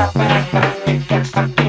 It's my house.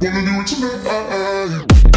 Wanna do it tonight?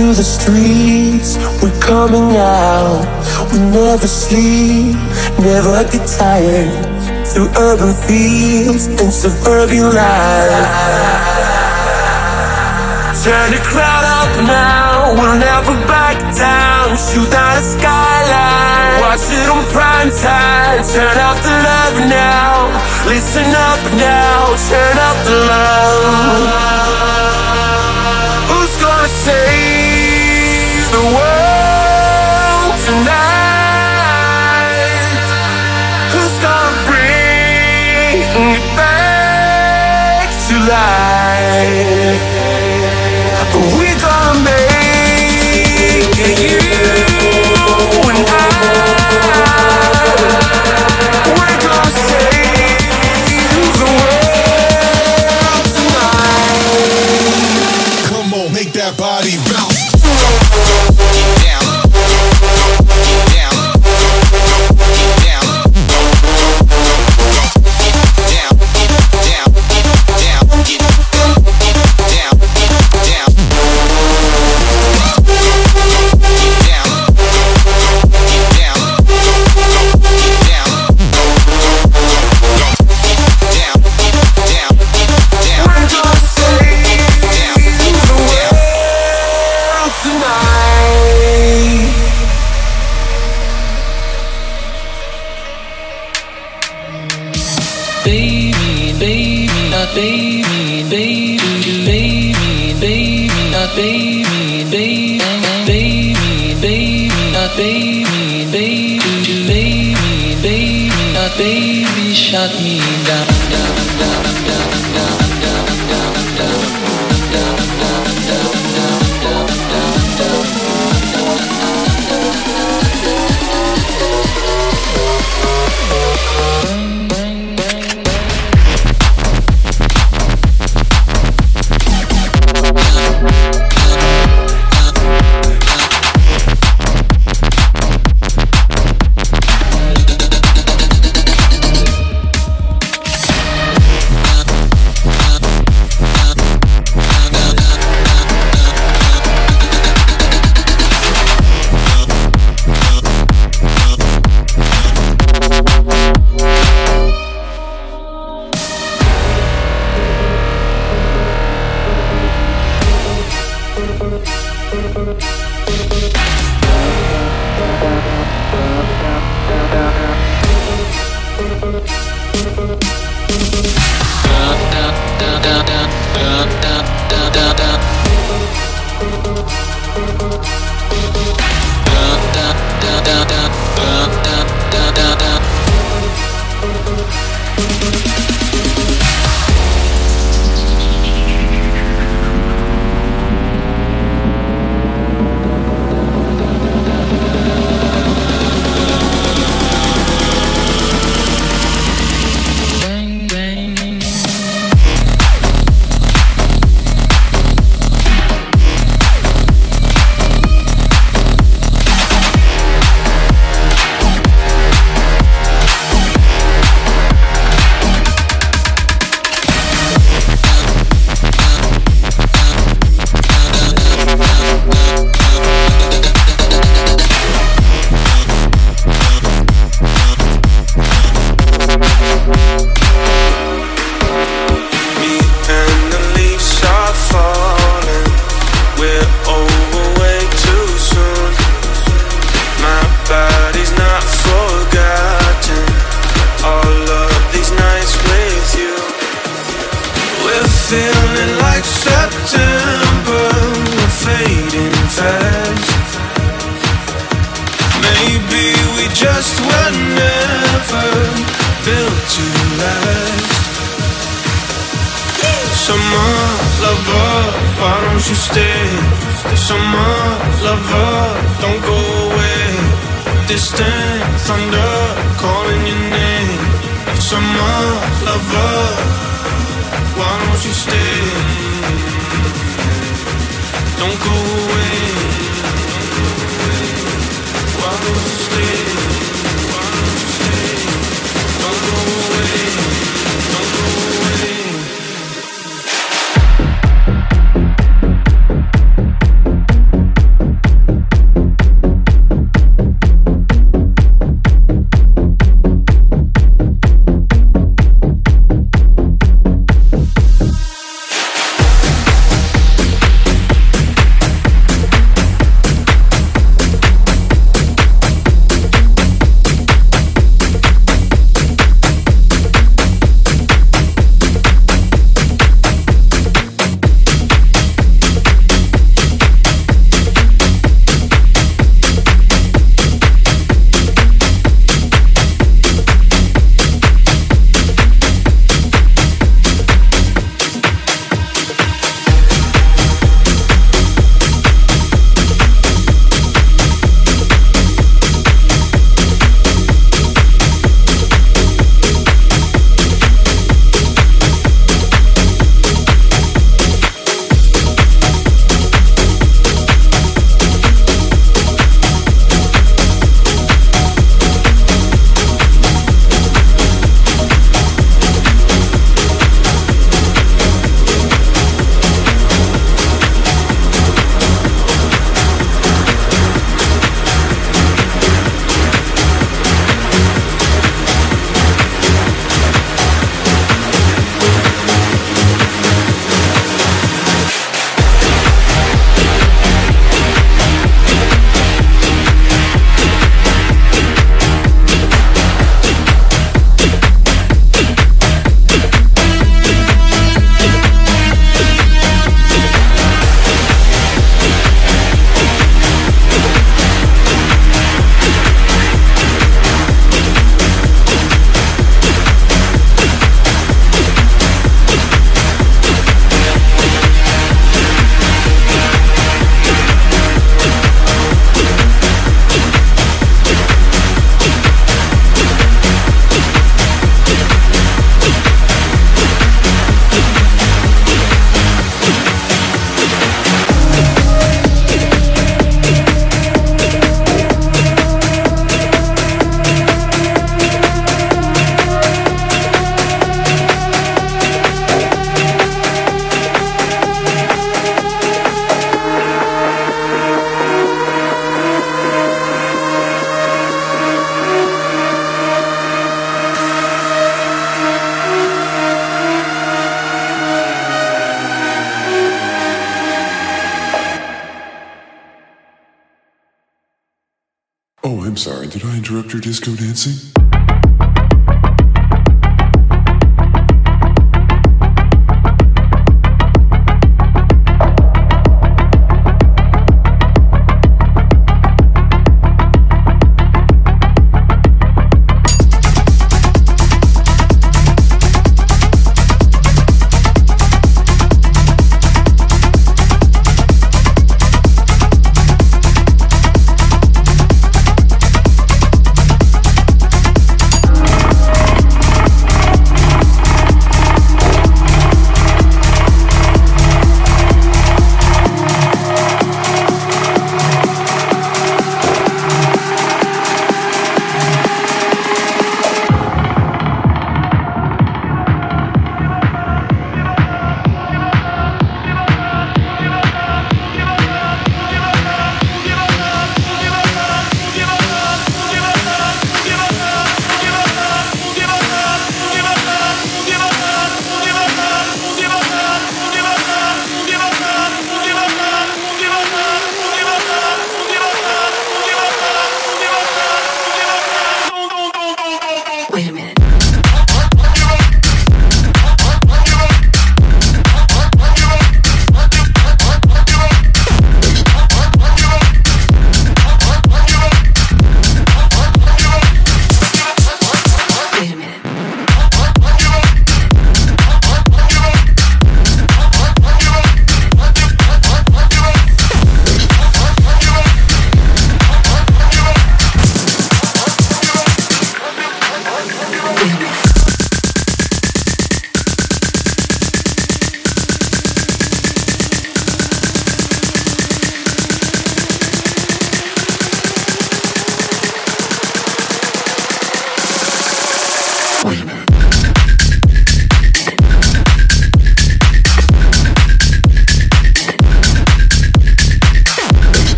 To the streets, we're coming out. We never sleep, never get tired. Through urban fields and suburban life. Turn the crowd up now, we'll never back down. Shoot down the skyline, watch it on prime time. Turn up the love now, listen up now, turn up the love. Summer lover, why don't you stay? Summer lover, don't go away. Distant thunder calling your name. Summer lover, why don't you stay? Don't go away. Did I interrupt your disco dancing?